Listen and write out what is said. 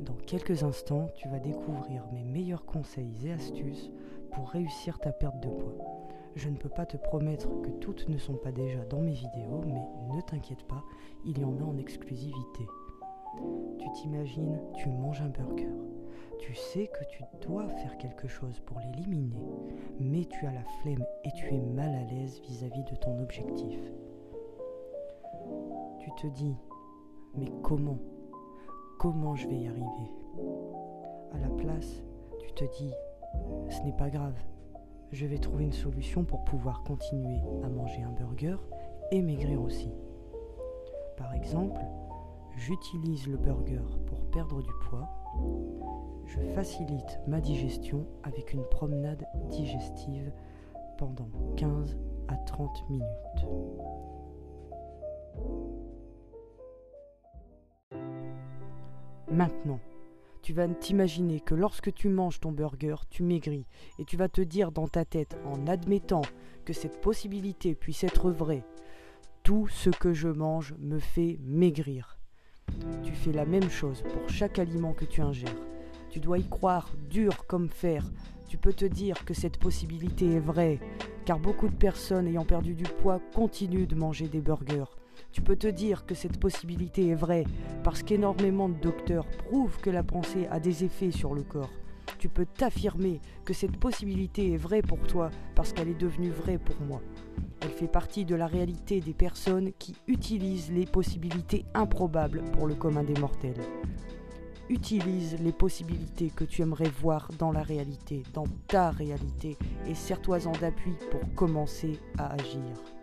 Dans quelques instants, tu vas découvrir mes meilleurs conseils et astuces pour réussir ta perte de poids. Je ne peux pas te promettre que toutes ne sont pas déjà dans mes vidéos, mais ne t'inquiète pas, il y en a en exclusivité. Tu t'imagines, tu manges un burger. Tu sais que tu dois faire quelque chose pour l'éliminer, mais tu as la flemme et tu es mal à l'aise vis-à-vis de ton objectif. Tu te dis, mais comment Comment je vais y arriver? À la place, tu te dis, ce n'est pas grave, je vais trouver une solution pour pouvoir continuer à manger un burger et maigrir aussi. Par exemple, j'utilise le burger pour perdre du poids, je facilite ma digestion avec une promenade digestive pendant 15 à 30 minutes. Maintenant, tu vas t'imaginer que lorsque tu manges ton burger, tu maigris et tu vas te dire dans ta tête, en admettant que cette possibilité puisse être vraie, tout ce que je mange me fait maigrir. Tu fais la même chose pour chaque aliment que tu ingères. Tu dois y croire dur comme fer. Tu peux te dire que cette possibilité est vraie, car beaucoup de personnes ayant perdu du poids continuent de manger des burgers. Tu peux te dire que cette possibilité est vraie, parce qu'énormément de docteurs prouvent que la pensée a des effets sur le corps. Tu peux t'affirmer que cette possibilité est vraie pour toi, parce qu'elle est devenue vraie pour moi. Elle fait partie de la réalité des personnes qui utilisent les possibilités improbables pour le commun des mortels. Utilise les possibilités que tu aimerais voir dans la réalité, dans ta réalité, et serre-toi-en d'appui pour commencer à agir.